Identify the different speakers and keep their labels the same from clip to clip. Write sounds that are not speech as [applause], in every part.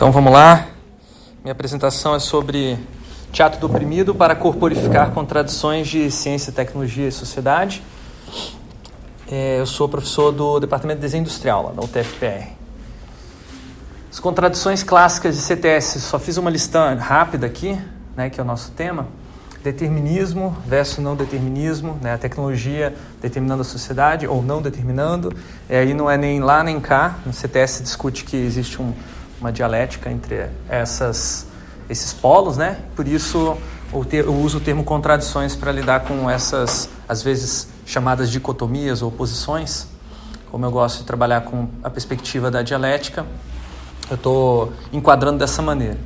Speaker 1: Então vamos lá. Minha apresentação é sobre teatro do oprimido para corporificar contradições de ciência, tecnologia e sociedade. É, eu sou professor do Departamento de Desenho Industrial, lá da UTFPR. As contradições clássicas de CTS, só fiz uma lista rápida aqui, né, que é o nosso tema. Determinismo versus não determinismo, né, a tecnologia determinando a sociedade ou não determinando. É, aí não é nem lá nem cá. No CTS discute que existe um, uma dialética entre essas, esses polos, né? Por isso eu uso o termo contradições para lidar com essas, às vezes, chamadas dicotomias ou oposições. Como eu gosto de trabalhar com a perspectiva da dialética, eu estou enquadrando dessa maneira.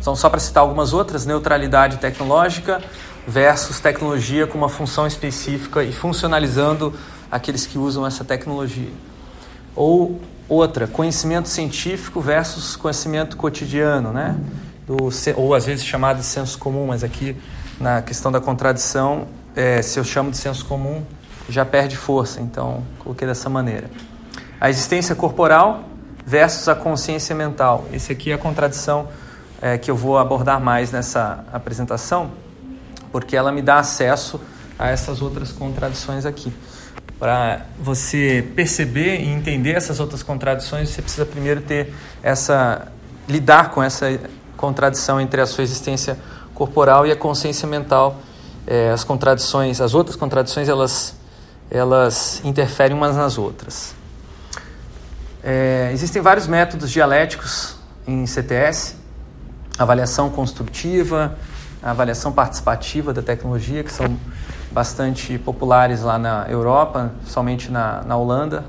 Speaker 1: Então, só para citar algumas outras, neutralidade tecnológica versus tecnologia com uma função específica e funcionalizando aqueles que usam essa tecnologia. Ou Outra, conhecimento científico versus conhecimento cotidiano, né? Do, ou às vezes chamado de senso comum, mas aqui na questão da contradição, é, se eu chamo de senso comum, já perde força, então coloquei dessa maneira. A existência corporal versus a consciência mental. Esse aqui é a contradição é, que eu vou abordar mais nessa apresentação, porque ela me dá acesso a essas outras contradições aqui para você perceber e entender essas outras contradições, você precisa primeiro ter essa lidar com essa contradição entre a sua existência corporal e a consciência mental. É, as contradições, as outras contradições, elas elas interferem umas nas outras. É, existem vários métodos dialéticos em CTS, avaliação construtiva, avaliação participativa da tecnologia, que são bastante populares lá na Europa, somente na, na Holanda.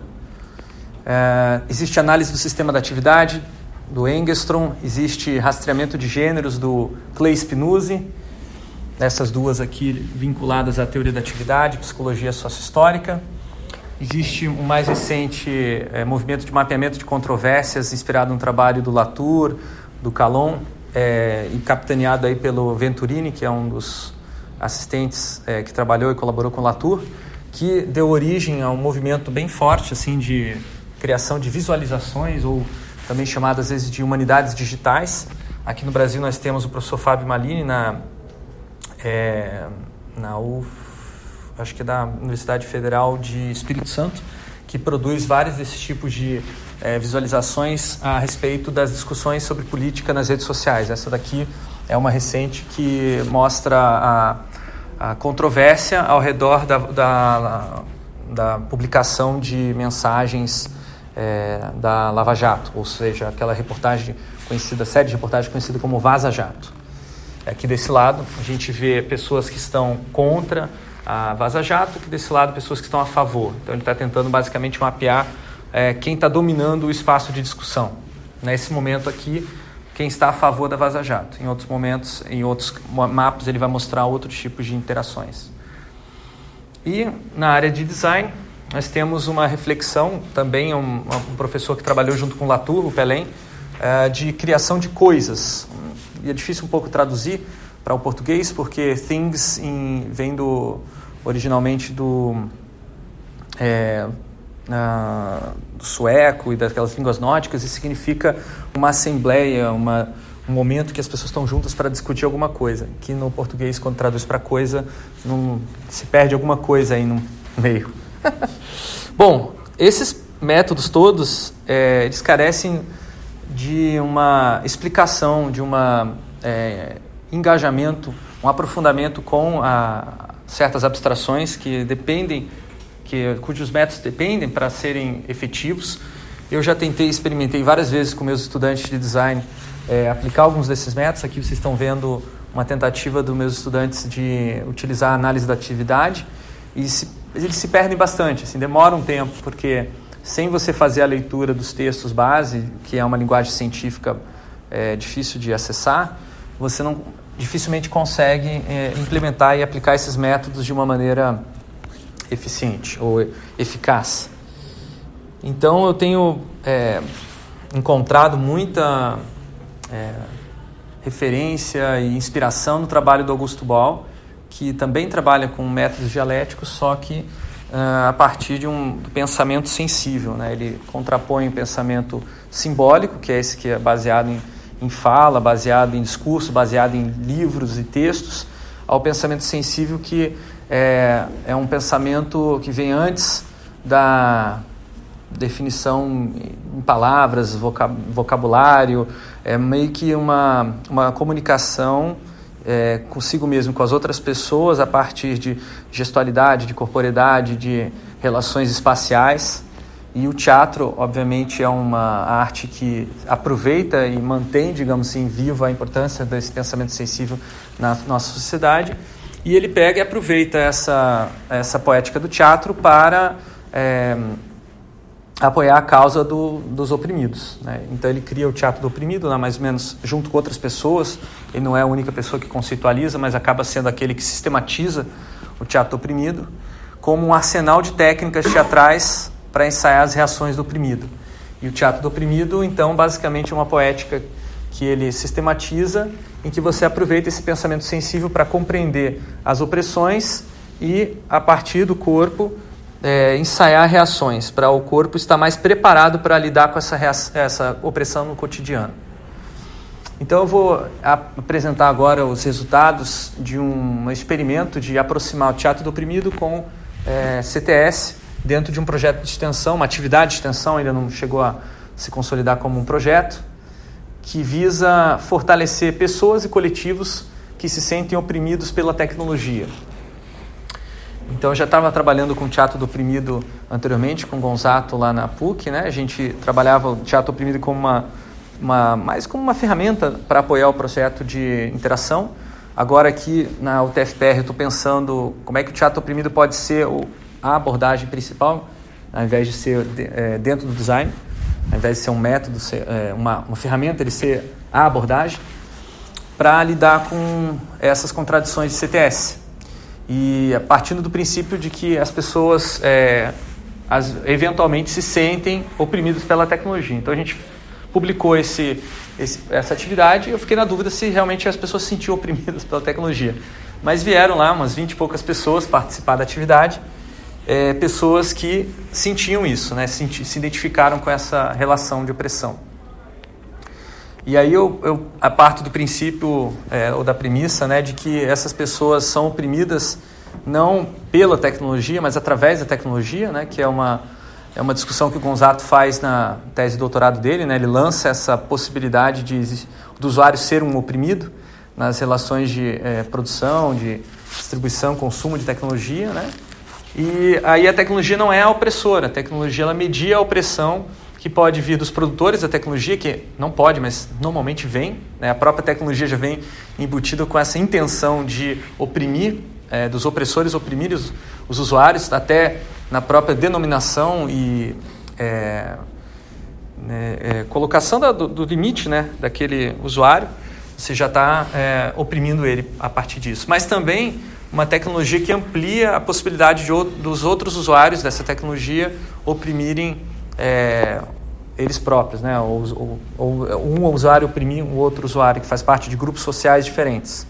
Speaker 1: É, existe análise do sistema da atividade, do Engstrom, existe rastreamento de gêneros do Clay Spinuzzi, essas duas aqui vinculadas à teoria da atividade, psicologia sociohistórica. Existe um mais recente é, movimento de mapeamento de controvérsias inspirado no trabalho do Latour, do Calon, é, e capitaneado aí pelo Venturini, que é um dos assistentes é, que trabalhou e colaborou com o Latour, que deu origem a um movimento bem forte assim de criação de visualizações ou também chamadas às vezes de humanidades digitais. Aqui no Brasil nós temos o professor Fábio Malini na é, na UF, acho que é da Universidade Federal de Espírito Santo, que produz vários desses tipos de é, visualizações a respeito das discussões sobre política nas redes sociais. Essa daqui é uma recente que mostra a, a controvérsia ao redor da, da, da publicação de mensagens é, da Lava Jato, ou seja, aquela reportagem conhecida, série de reportagens conhecida como Vaza Jato. Aqui desse lado a gente vê pessoas que estão contra a Vaza Jato, aqui desse lado pessoas que estão a favor. Então ele está tentando basicamente mapear é, quem está dominando o espaço de discussão. Nesse momento aqui, quem está a favor da Vaza Jato. Em outros momentos, em outros mapas, ele vai mostrar outros tipos de interações. E na área de design, nós temos uma reflexão, também um, um professor que trabalhou junto com Latour, o Pelém, uh, de criação de coisas. E é difícil um pouco traduzir para o português, porque things em, vem do, originalmente do, é, do sueco e daquelas línguas nórdicas e significa uma assembleia, uma, um momento que as pessoas estão juntas para discutir alguma coisa. Que no português, quando traduz para coisa, não, se perde alguma coisa aí no meio. [laughs] Bom, esses métodos todos, é, eles carecem de uma explicação, de um é, engajamento, um aprofundamento com a, certas abstrações que dependem que, cujos métodos dependem para serem efetivos. Eu já tentei, experimentei várias vezes com meus estudantes de design é, aplicar alguns desses métodos. Aqui vocês estão vendo uma tentativa dos meus estudantes de utilizar a análise da atividade e se, eles se perdem bastante, assim, demora um tempo, porque sem você fazer a leitura dos textos base, que é uma linguagem científica é, difícil de acessar, você não dificilmente consegue é, implementar e aplicar esses métodos de uma maneira eficiente ou eficaz. Então eu tenho é, encontrado muita é, referência e inspiração no trabalho do Augusto Ball, que também trabalha com métodos dialéticos, só que uh, a partir de um pensamento sensível. Né? Ele contrapõe o pensamento simbólico, que é esse que é baseado em, em fala, baseado em discurso, baseado em livros e textos, ao pensamento sensível que é, é um pensamento que vem antes da definição em palavras, vocabulário, é meio que uma, uma comunicação é, consigo mesmo, com as outras pessoas, a partir de gestualidade, de corporeidade, de relações espaciais. E o teatro, obviamente, é uma arte que aproveita e mantém, digamos assim, viva a importância desse pensamento sensível na nossa sociedade. E ele pega e aproveita essa, essa poética do teatro para é, apoiar a causa do, dos oprimidos. Né? Então ele cria o teatro do oprimido, né, mais ou menos junto com outras pessoas. Ele não é a única pessoa que conceitualiza, mas acaba sendo aquele que sistematiza o teatro do oprimido como um arsenal de técnicas teatrais para ensaiar as reações do oprimido. E o teatro do oprimido, então, basicamente é uma poética que ele sistematiza, em que você aproveita esse pensamento sensível para compreender as opressões e, a partir do corpo, é, ensaiar reações, para o corpo estar mais preparado para lidar com essa, essa opressão no cotidiano. Então eu vou apresentar agora os resultados de um experimento de aproximar o teatro do oprimido com é, CTS dentro de um projeto de extensão, uma atividade de extensão, ainda não chegou a se consolidar como um projeto, que visa fortalecer pessoas e coletivos que se sentem oprimidos pela tecnologia. Então, eu já estava trabalhando com teatro do oprimido anteriormente, com o Gonzato lá na PUC, né? A gente trabalhava o teatro oprimido como uma, uma mais como uma ferramenta para apoiar o projeto de interação. Agora aqui na UTFPR estou pensando como é que o teatro oprimido pode ser a abordagem principal, ao invés de ser é, dentro do design, ao invés de ser um método, ser, é, uma, uma ferramenta, ele ser a abordagem, para lidar com essas contradições de CTS e partindo do princípio de que as pessoas é, as, eventualmente se sentem oprimidas pela tecnologia. Então a gente publicou esse, esse, essa atividade e eu fiquei na dúvida se realmente as pessoas se sentiam oprimidas pela tecnologia. Mas vieram lá umas 20 e poucas pessoas participar da atividade, é, pessoas que sentiam isso, né, se, se identificaram com essa relação de opressão. E aí eu, eu a parto do princípio é, ou da premissa né, de que essas pessoas são oprimidas não pela tecnologia, mas através da tecnologia, né, que é uma, é uma discussão que o Gonzato faz na tese de doutorado dele. Né, ele lança essa possibilidade de, do usuário ser um oprimido nas relações de é, produção, de distribuição, consumo de tecnologia. Né, e aí a tecnologia não é a opressora, a tecnologia ela media a opressão que pode vir dos produtores da tecnologia, que não pode, mas normalmente vem. Né? A própria tecnologia já vem embutida com essa intenção de oprimir, é, dos opressores oprimir os, os, usuários, até na própria denominação e é, é, colocação da, do, do, limite né, daquele usuário, você já está oprimindo ele a partir disso. Mas também uma tecnologia que amplia a possibilidade de, dos outros usuários dessa tecnologia oprimirem é, eles próprios, né? Ou, ou, um usuário oprimir um outro usuário que faz parte de grupos sociais diferentes.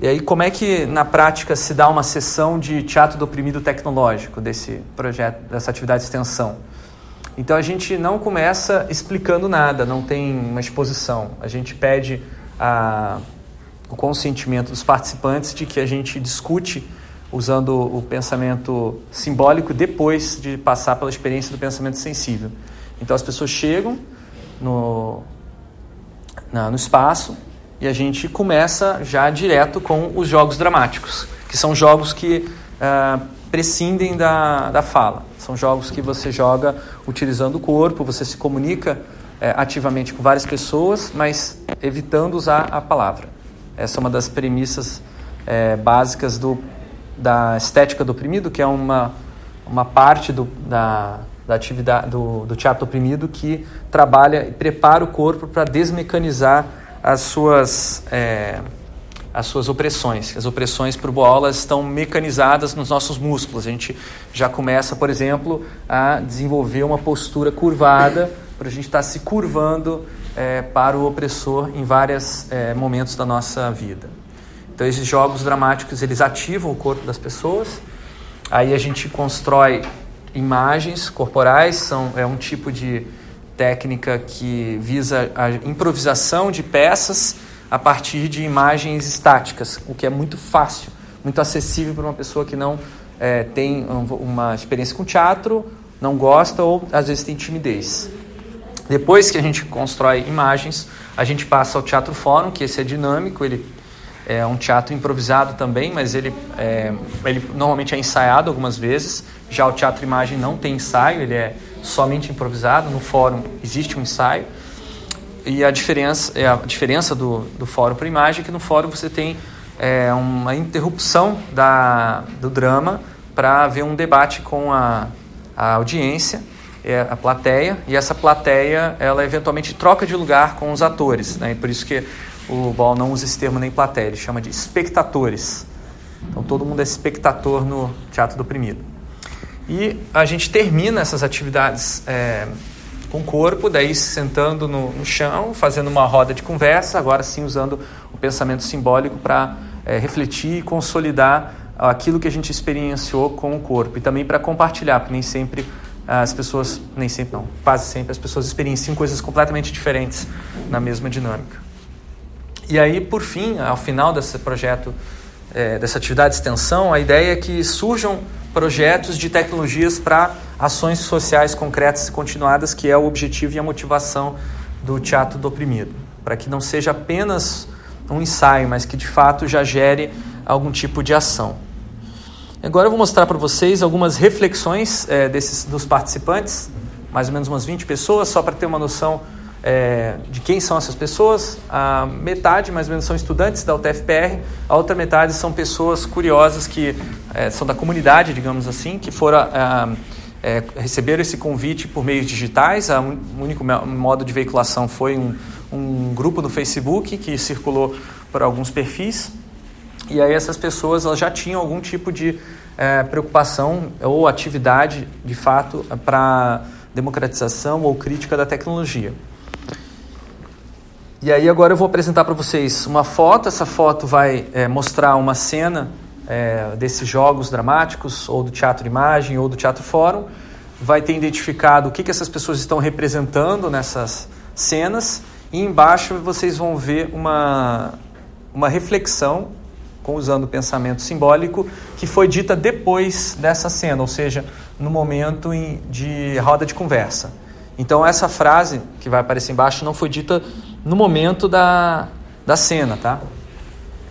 Speaker 1: E aí, como é que na prática se dá uma sessão de teatro do oprimido tecnológico desse projeto, dessa atividade de extensão? Então a gente não começa explicando nada, não tem uma exposição. A gente pede a, o consentimento dos participantes de que a gente discute usando o pensamento simbólico depois de passar pela experiência do pensamento sensível. Então as pessoas chegam no, na, no espaço e a gente começa já direto com os jogos dramáticos, que são jogos que uh, prescindem da, da fala. São jogos que você joga utilizando o corpo, você se comunica uh, ativamente com várias pessoas, mas evitando usar a palavra. Essa é uma das premissas uh, básicas do da estética do oprimido, que é uma, uma parte do, da, da atividade do, do teatro oprimido que trabalha e prepara o corpo para desmecanizar as suas, é, as suas opressões. As opressões por bola estão mecanizadas nos nossos músculos. A gente já começa, por exemplo, a desenvolver uma postura curvada para a gente estar tá se curvando é, para o opressor em vários é, momentos da nossa vida. Então esses jogos dramáticos eles ativam o corpo das pessoas. Aí a gente constrói imagens corporais, são, é um tipo de técnica que visa a improvisação de peças a partir de imagens estáticas, o que é muito fácil, muito acessível para uma pessoa que não é, tem uma experiência com teatro, não gosta ou às vezes tem timidez. Depois que a gente constrói imagens, a gente passa ao teatro fórum, que esse é dinâmico, ele é um teatro improvisado também, mas ele, é, ele normalmente é ensaiado algumas vezes. Já o teatro imagem não tem ensaio, ele é somente improvisado. No fórum existe um ensaio. E a diferença, é a diferença do, do fórum para imagem é que no fórum você tem é, uma interrupção da, do drama para ver um debate com a, a audiência, é, a plateia, e essa plateia ela eventualmente troca de lugar com os atores. Né? E por isso que o Ball não usa esse termo nem plateia, ele chama de espectadores. Então todo mundo é espectador no Teatro do Oprimido. E a gente termina essas atividades é, com o corpo, daí sentando no, no, chão, fazendo uma roda de conversa, agora sim usando o pensamento simbólico para é, refletir e consolidar aquilo que a gente experienciou com o corpo e também para compartilhar, porque nem sempre as pessoas, nem sempre não, quase sempre as pessoas experienciam coisas completamente diferentes na mesma dinâmica. E aí, por fim, ao final desse projeto, é, dessa atividade de extensão, a ideia é que surjam projetos de tecnologias para ações sociais concretas e continuadas, que é o objetivo e a motivação do Teatro do Oprimido. Para que não seja apenas um ensaio, mas que de fato já gere algum tipo de ação. Agora eu vou mostrar para vocês algumas reflexões é, desses, dos participantes, mais ou menos umas 20 pessoas, só para ter uma noção é, de quem são essas pessoas. A metade, mais ou menos, são estudantes da UTFPR, a outra metade são pessoas curiosas que é, são da comunidade, digamos assim, que foram é, receberam esse convite por meios digitais. O único modo de veiculação foi um, um grupo no Facebook que circulou por alguns perfis. E aí essas pessoas elas já tinham algum tipo de é, preocupação ou atividade, de fato, para democratização ou crítica da tecnologia. E aí agora eu vou apresentar para vocês uma foto. Essa foto vai é, mostrar uma cena é, desses jogos dramáticos, ou do teatro imagem, ou do teatro fórum. Vai ter identificado o que, que essas pessoas estão representando nessas cenas. E embaixo vocês vão ver uma, uma reflexão, usando o pensamento simbólico, que foi dita depois dessa cena, ou seja, no momento de roda de conversa. Então essa frase que vai aparecer embaixo não foi dita no momento da, da cena, tá?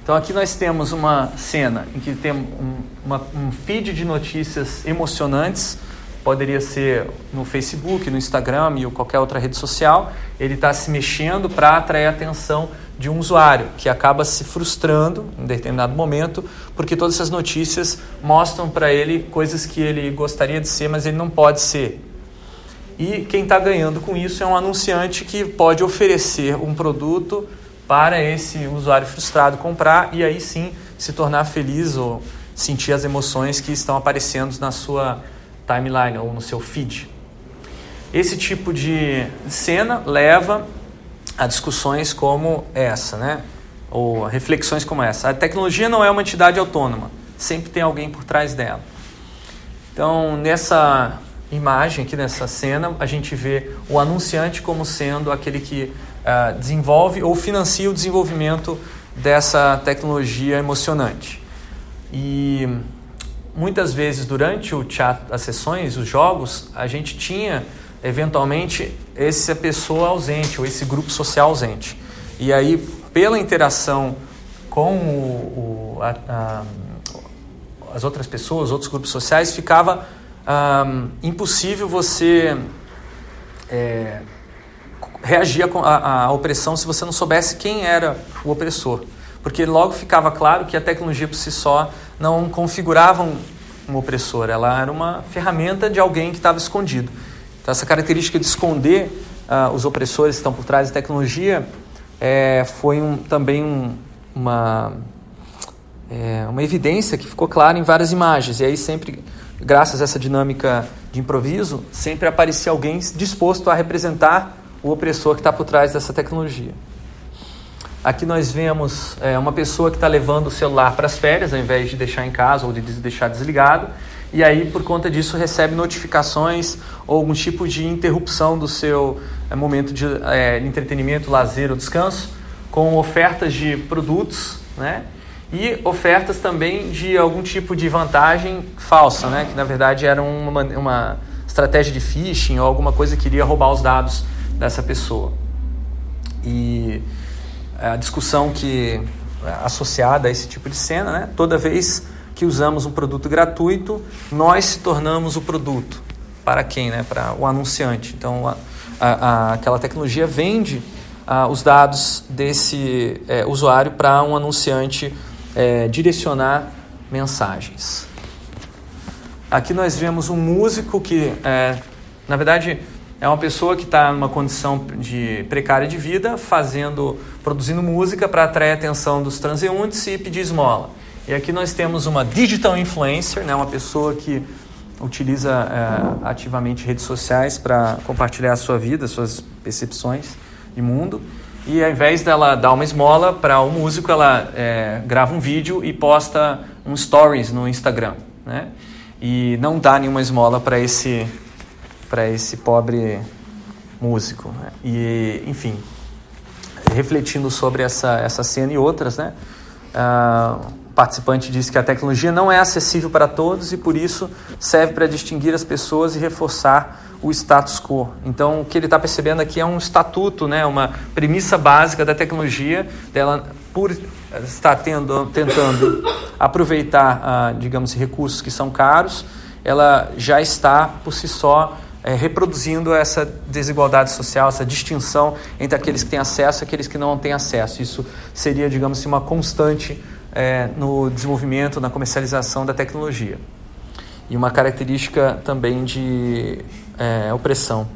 Speaker 1: Então aqui nós temos uma cena em que tem um, uma, um feed de notícias emocionantes, poderia ser no Facebook, no Instagram ou qualquer outra rede social. Ele está se mexendo para atrair a atenção de um usuário que acaba se frustrando em determinado momento, porque todas essas notícias mostram para ele coisas que ele gostaria de ser, mas ele não pode ser. E quem está ganhando com isso é um anunciante que pode oferecer um produto para esse usuário frustrado comprar e aí sim se tornar feliz ou sentir as emoções que estão aparecendo na sua timeline ou no seu feed. Esse tipo de cena leva a discussões como essa, né? Ou reflexões como essa. A tecnologia não é uma entidade autônoma, sempre tem alguém por trás dela. Então, nessa imagem aqui nessa cena, a gente vê o anunciante como sendo aquele que uh, desenvolve ou financia o desenvolvimento dessa tecnologia emocionante. E muitas vezes durante o chat, as sessões, os jogos, a gente tinha eventualmente essa pessoa ausente ou esse grupo social ausente. E aí, pela interação com o, o, a, a, as outras pessoas, outros grupos sociais, ficava um, impossível você é, reagir à, opressão se você não soubesse quem era o opressor. Porque logo ficava claro que a tecnologia por si só não configurava um, um opressor, ela era uma ferramenta de alguém que estava escondido. Então, essa característica de esconder uh, os opressores que estão por trás da tecnologia é, foi um, também um, uma, é, uma evidência que ficou clara em várias imagens. E aí sempre graças a essa dinâmica de improviso, sempre aparecia alguém disposto a representar o opressor que está por trás dessa tecnologia. Aqui nós vemos é, uma pessoa que está levando o celular para as férias, ao invés de deixar em casa ou de deixar desligado. E aí por conta disso recebe notificações ou algum tipo de interrupção do seu é, momento de é, entretenimento, lazer ou descanso, com ofertas de produtos, né? E ofertas também de algum tipo de vantagem falsa, né? Que na verdade era uma, uma estratégia de phishing ou alguma coisa que iria roubar os dados dessa pessoa. E a discussão que é associada a esse tipo de cena, né? Toda vez que usamos um produto gratuito, nós se tornamos o produto. Para quem? Né? Para o anunciante. Então, a, a, aquela tecnologia vende a, os dados desse é, usuário para um anunciante é, direcionar mensagens. Aqui nós vemos um músico que, é, na verdade, é uma pessoa que está numa condição de precária de vida, fazendo, produzindo música para atrair a atenção dos transeuntes e pedir esmola. E aqui nós temos uma digital influencer, né, uma pessoa que utiliza é, ativamente redes sociais para compartilhar a sua vida, suas percepções de mundo. E ao invés dela dar uma esmola para o um músico, ela é, grava um vídeo e posta um stories no Instagram, né? E não dá nenhuma esmola para esse esse pobre músico. Né? E enfim, refletindo sobre essa essa cena e outras, né? Uh, participante disse que a tecnologia não é acessível para todos e por isso serve para distinguir as pessoas e reforçar o status quo. Então, o que ele está percebendo aqui é um estatuto, né, uma premissa básica da tecnologia, dela por estar tendo, tentando aproveitar, ah, digamos, recursos que são caros, ela já está por si só é, reproduzindo essa desigualdade social, essa distinção entre aqueles que têm acesso e aqueles que não têm acesso. Isso seria, digamos assim, uma constante é, no desenvolvimento, na comercialização da tecnologia. E uma característica também de é, opressão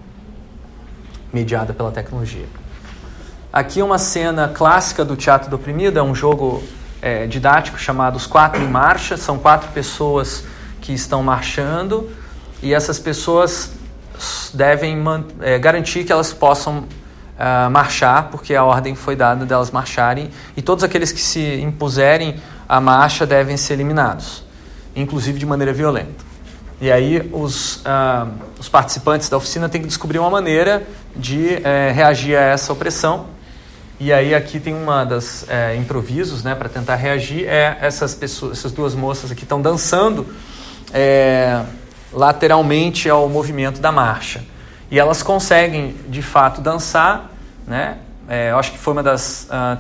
Speaker 1: mediada pela tecnologia. Aqui uma cena clássica do Teatro do Oprimido, é um jogo é, didático chamado Os Quatro em Marcha. São quatro pessoas que estão marchando e essas pessoas devem é, garantir que elas possam uh, marchar, porque a ordem foi dada delas marcharem, e todos aqueles que se impuserem à marcha devem ser eliminados, inclusive de maneira violenta. E aí os, uh, os participantes da oficina têm que descobrir uma maneira de uh, reagir a essa opressão. E aí aqui tem uma das uh, improvisos, né, para tentar reagir é essas pessoas, essas duas moças aqui estão dançando é, lateralmente ao movimento da marcha. E elas conseguem, de fato, dançar, né? É, eu acho que foi uma das uh,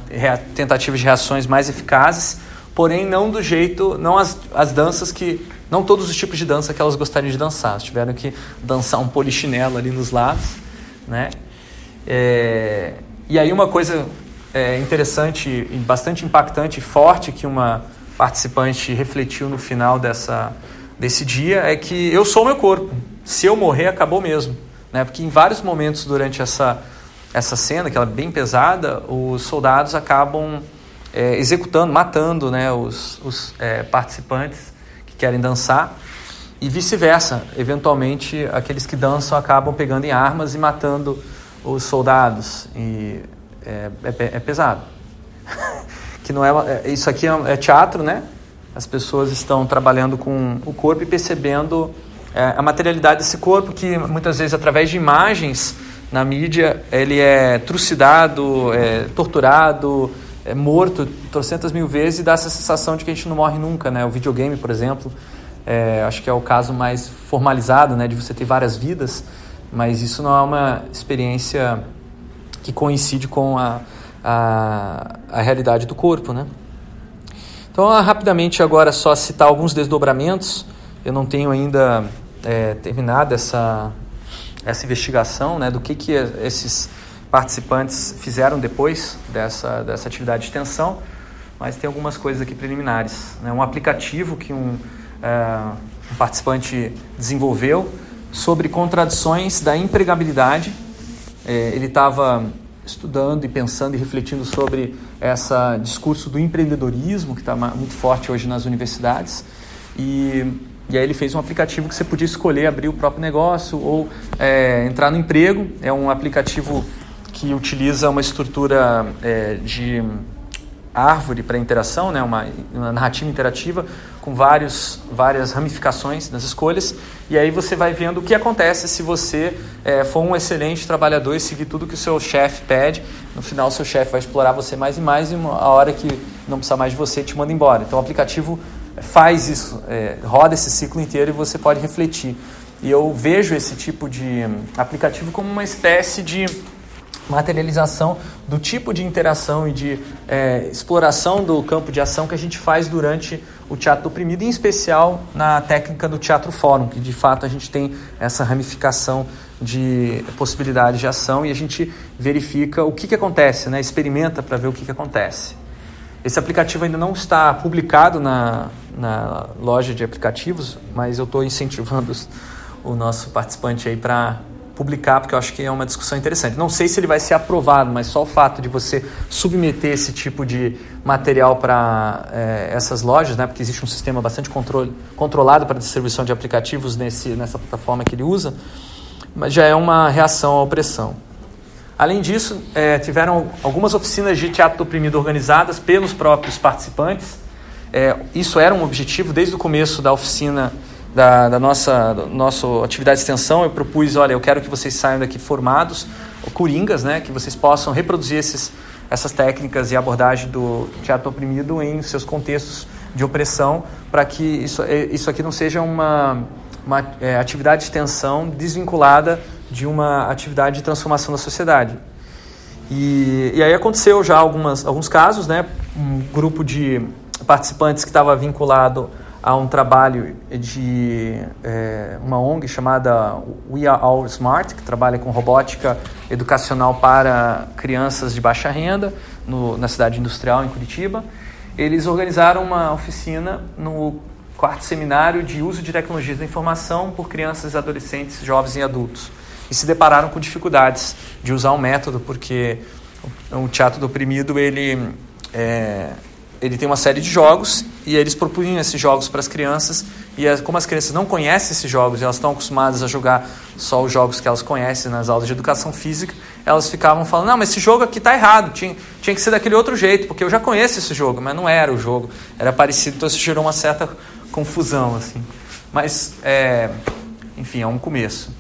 Speaker 1: tentativas de reações mais eficazes, porém não do jeito, não as, as danças que, não todos os tipos de dança que elas gostariam de dançar. Elas tiveram que dançar um polichinelo ali nos lados, né? É, e aí uma coisa é, interessante bastante impactante forte que uma participante refletiu no final dessa, desse dia é que eu sou meu corpo. Se eu morrer, acabou mesmo. Né? Porque em vários momentos durante essa, essa cena, que ela é bem pesada, os soldados acabam é, executando, matando né, os, os é, participantes que querem dançar e vice-versa. Eventualmente, aqueles que dançam acabam pegando em armas e matando os soldados. E é, é, é pesado. [laughs] que não é, é isso aqui é, é teatro, né? As pessoas estão trabalhando com o corpo e percebendo é, a materialidade desse corpo que muitas vezes através de imagens na mídia ele é trucidado, é torturado, é morto trocentas mil vezes e dá essa sensação de que a gente não morre nunca, né? O videogame, por exemplo, é, acho que é o caso mais formalizado, né? De você ter várias vidas, mas isso não é uma experiência que coincide com a, a, a realidade do corpo, né? Então, rapidamente agora só citar alguns desdobramentos. Eu não tenho ainda é, terminada essa, essa investigação né, do que, que esses participantes fizeram depois dessa, dessa atividade de extensão, mas tem algumas coisas aqui preliminares. Né? Um aplicativo que um, é, um participante desenvolveu sobre contradições da empregabilidade. É, ele estava estudando e pensando e refletindo sobre esse discurso do empreendedorismo que está muito forte hoje nas universidades e e aí ele fez um aplicativo que você podia escolher abrir o próprio negócio ou é, entrar no emprego. É um aplicativo que utiliza uma estrutura é, de árvore para interação, né, uma, uma, narrativa interativa com vários, várias ramificações nas escolhas, e aí você vai vendo o que acontece se você é, for um excelente trabalhador e seguir tudo que o seu chefe pede. No final, o seu chefe vai explorar você mais e mais, e a hora que não precisar mais de você, te manda embora. Então, o aplicativo faz isso, é, roda esse ciclo inteiro e você pode refletir. E eu vejo esse tipo de aplicativo como uma espécie de materialização do tipo de interação e de é, exploração do campo de ação que a gente faz durante o teatro oprimido, em especial na técnica do teatro fórum, que de fato a gente tem essa ramificação de possibilidades de ação e a gente verifica o que, que acontece, né? experimenta para ver o que, que acontece. Esse aplicativo ainda não está publicado na, na loja de aplicativos, mas eu estou incentivando o nosso participante aí para publicar, porque eu acho que é uma discussão interessante. Não sei se ele vai ser aprovado, mas só o fato de você submeter esse tipo de material para é, essas lojas, né, porque existe um sistema bastante controle, controlado para distribuição de aplicativos nesse, nessa plataforma que ele usa, mas já é uma reação à opressão. Além disso, é, tiveram algumas oficinas de teatro oprimido organizadas pelos próprios participantes. É, isso era um objetivo desde o começo da oficina da, da nossa, nossa atividade de extensão, eu propus, olha, eu quero que vocês saiam daqui formados, coringas, né, que vocês possam reproduzir esses, essas técnicas e abordagem do teatro oprimido em seus contextos de opressão, para que isso, é, isso aqui não seja uma, uma é, atividade de extensão desvinculada de uma atividade de transformação da sociedade. E, e aí aconteceu já algumas, alguns casos, né, um grupo de participantes que estava vinculado há um trabalho de é, uma ONG chamada We Are All Smart, que trabalha com robótica educacional para crianças de baixa renda no, na cidade industrial em Curitiba. Eles organizaram uma oficina no quarto seminário de uso de tecnologias da informação por crianças, adolescentes, jovens e adultos. E se depararam com dificuldades de usar o método, porque o teatro do oprimido ele é, ele tem uma série de jogos e eles propunham esses jogos para as crianças e como as crianças não conhecem esses jogos elas estão acostumadas a jogar só os jogos que elas conhecem nas aulas de educação física, elas ficavam falando, não, mas esse jogo aqui está errado, tinha, tinha que ser daquele outro jeito, porque eu já conheço esse jogo, mas não era o jogo, era parecido, então isso gerou uma certa confusão, assim. Mas, é, enfim, é um começo.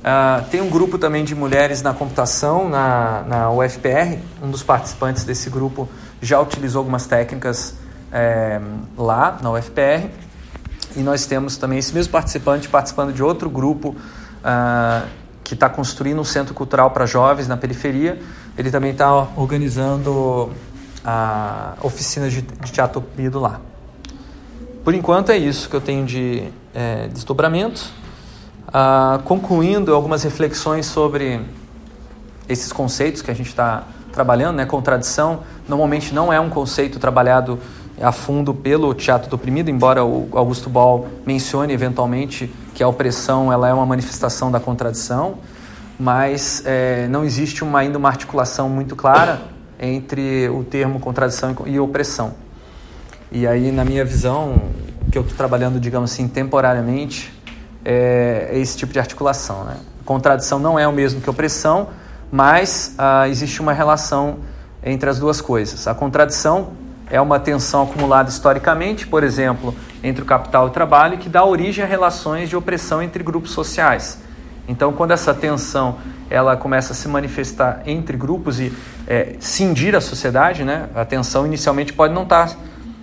Speaker 1: Uh, tem um grupo também de mulheres na computação, na, na UFPR, um dos participantes desse grupo já utilizou algumas técnicas é, lá na UFPR. E nós temos também esse mesmo participante participando de outro grupo uh, que está construindo um centro cultural para jovens na periferia. Ele também está organizando a oficina de, de teatro lá. Por enquanto é isso que eu tenho de é, desdobramento. Uh, concluindo algumas reflexões sobre esses conceitos que a gente está trabalhando, né? Contradição normalmente não é um conceito trabalhado a fundo pelo teatro do oprimido, embora o Augusto Ball mencione eventualmente que a opressão ela é uma manifestação da contradição, mas é, não existe uma, ainda uma articulação muito clara entre o termo contradição e opressão. E aí, na minha visão, que eu estou trabalhando, digamos assim, temporariamente, é, é esse tipo de articulação. Né? Contradição não é o mesmo que opressão, mas ah, existe uma relação entre as duas coisas. A contradição é uma tensão acumulada historicamente, por exemplo, entre o capital e o trabalho, que dá origem a relações de opressão entre grupos sociais. Então, quando essa tensão ela começa a se manifestar entre grupos e é, cindir a sociedade, né? A tensão inicialmente pode não estar, tá,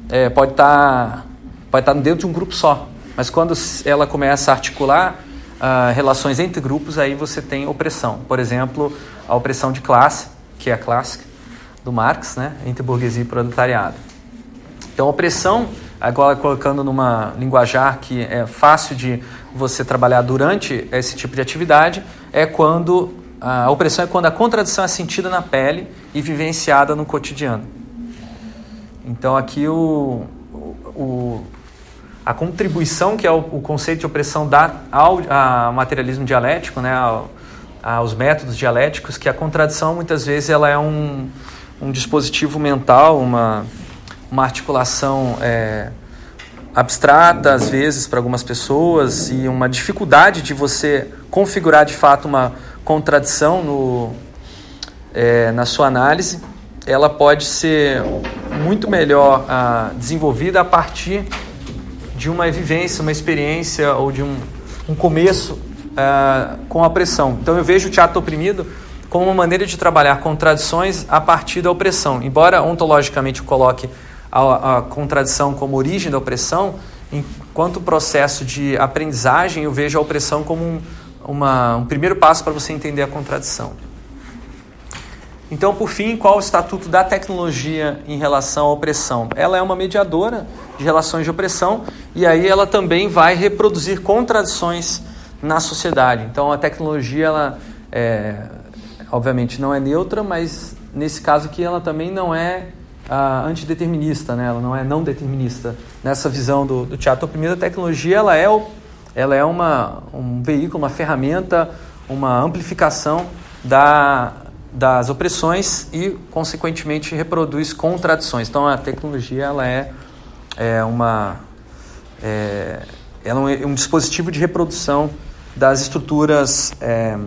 Speaker 1: é, pode estar, tá, pode estar tá dentro de um grupo só, mas quando ela começa a articular uh, relações entre grupos, aí você tem opressão. Por exemplo, a opressão de classe, que é a clássica do Marx, né, entre burguesia e proletariado. Então, opressão, agora colocando numa linguajar que é fácil de você trabalhar durante esse tipo de atividade, é quando a opressão é quando a contradição é sentida na pele e vivenciada no cotidiano. Então, aqui o, o a contribuição que é o, o, conceito de opressão dá ao, materialismo dialético, né, ao, aos métodos dialéticos, que a contradição muitas vezes ela é um, um dispositivo mental, uma, uma articulação é, abstrata às vezes para algumas pessoas e uma dificuldade de você configurar de fato uma contradição no, é, na sua análise, ela pode ser muito melhor uh, desenvolvida a partir de uma vivência, uma experiência ou de um, um começo uh, com a opressão. Então eu vejo o teatro oprimido como uma maneira de trabalhar contradições a partir da opressão. Embora ontologicamente eu coloque a, a contradição como origem da opressão, enquanto processo de aprendizagem eu vejo a opressão como um, uma, um primeiro passo para você entender a contradição. Então, por fim, qual o estatuto da tecnologia em relação à opressão? Ela é uma mediadora de relações de opressão e aí ela também vai reproduzir contradições na sociedade. Então, a tecnologia, ela é, obviamente não é neutra, mas nesse caso aqui ela também não é ah, antideterminista, né? ela não é não determinista. Nessa visão do, do teatro oprimido, a tecnologia ela é, ela é uma, um veículo, uma ferramenta, uma amplificação da, das opressões e, consequentemente, reproduz contradições. Então, a tecnologia ela é, é, uma, é, ela é um dispositivo de reprodução das estruturas é,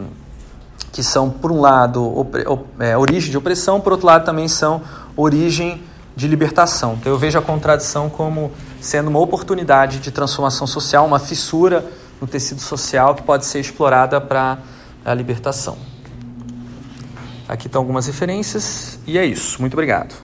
Speaker 1: que são, por um lado, opre, op, é, origem de opressão, por outro lado, também são origem de libertação. Então, eu vejo a contradição como sendo uma oportunidade de transformação social, uma fissura no tecido social que pode ser explorada para a libertação. Aqui estão algumas referências e é isso. Muito obrigado.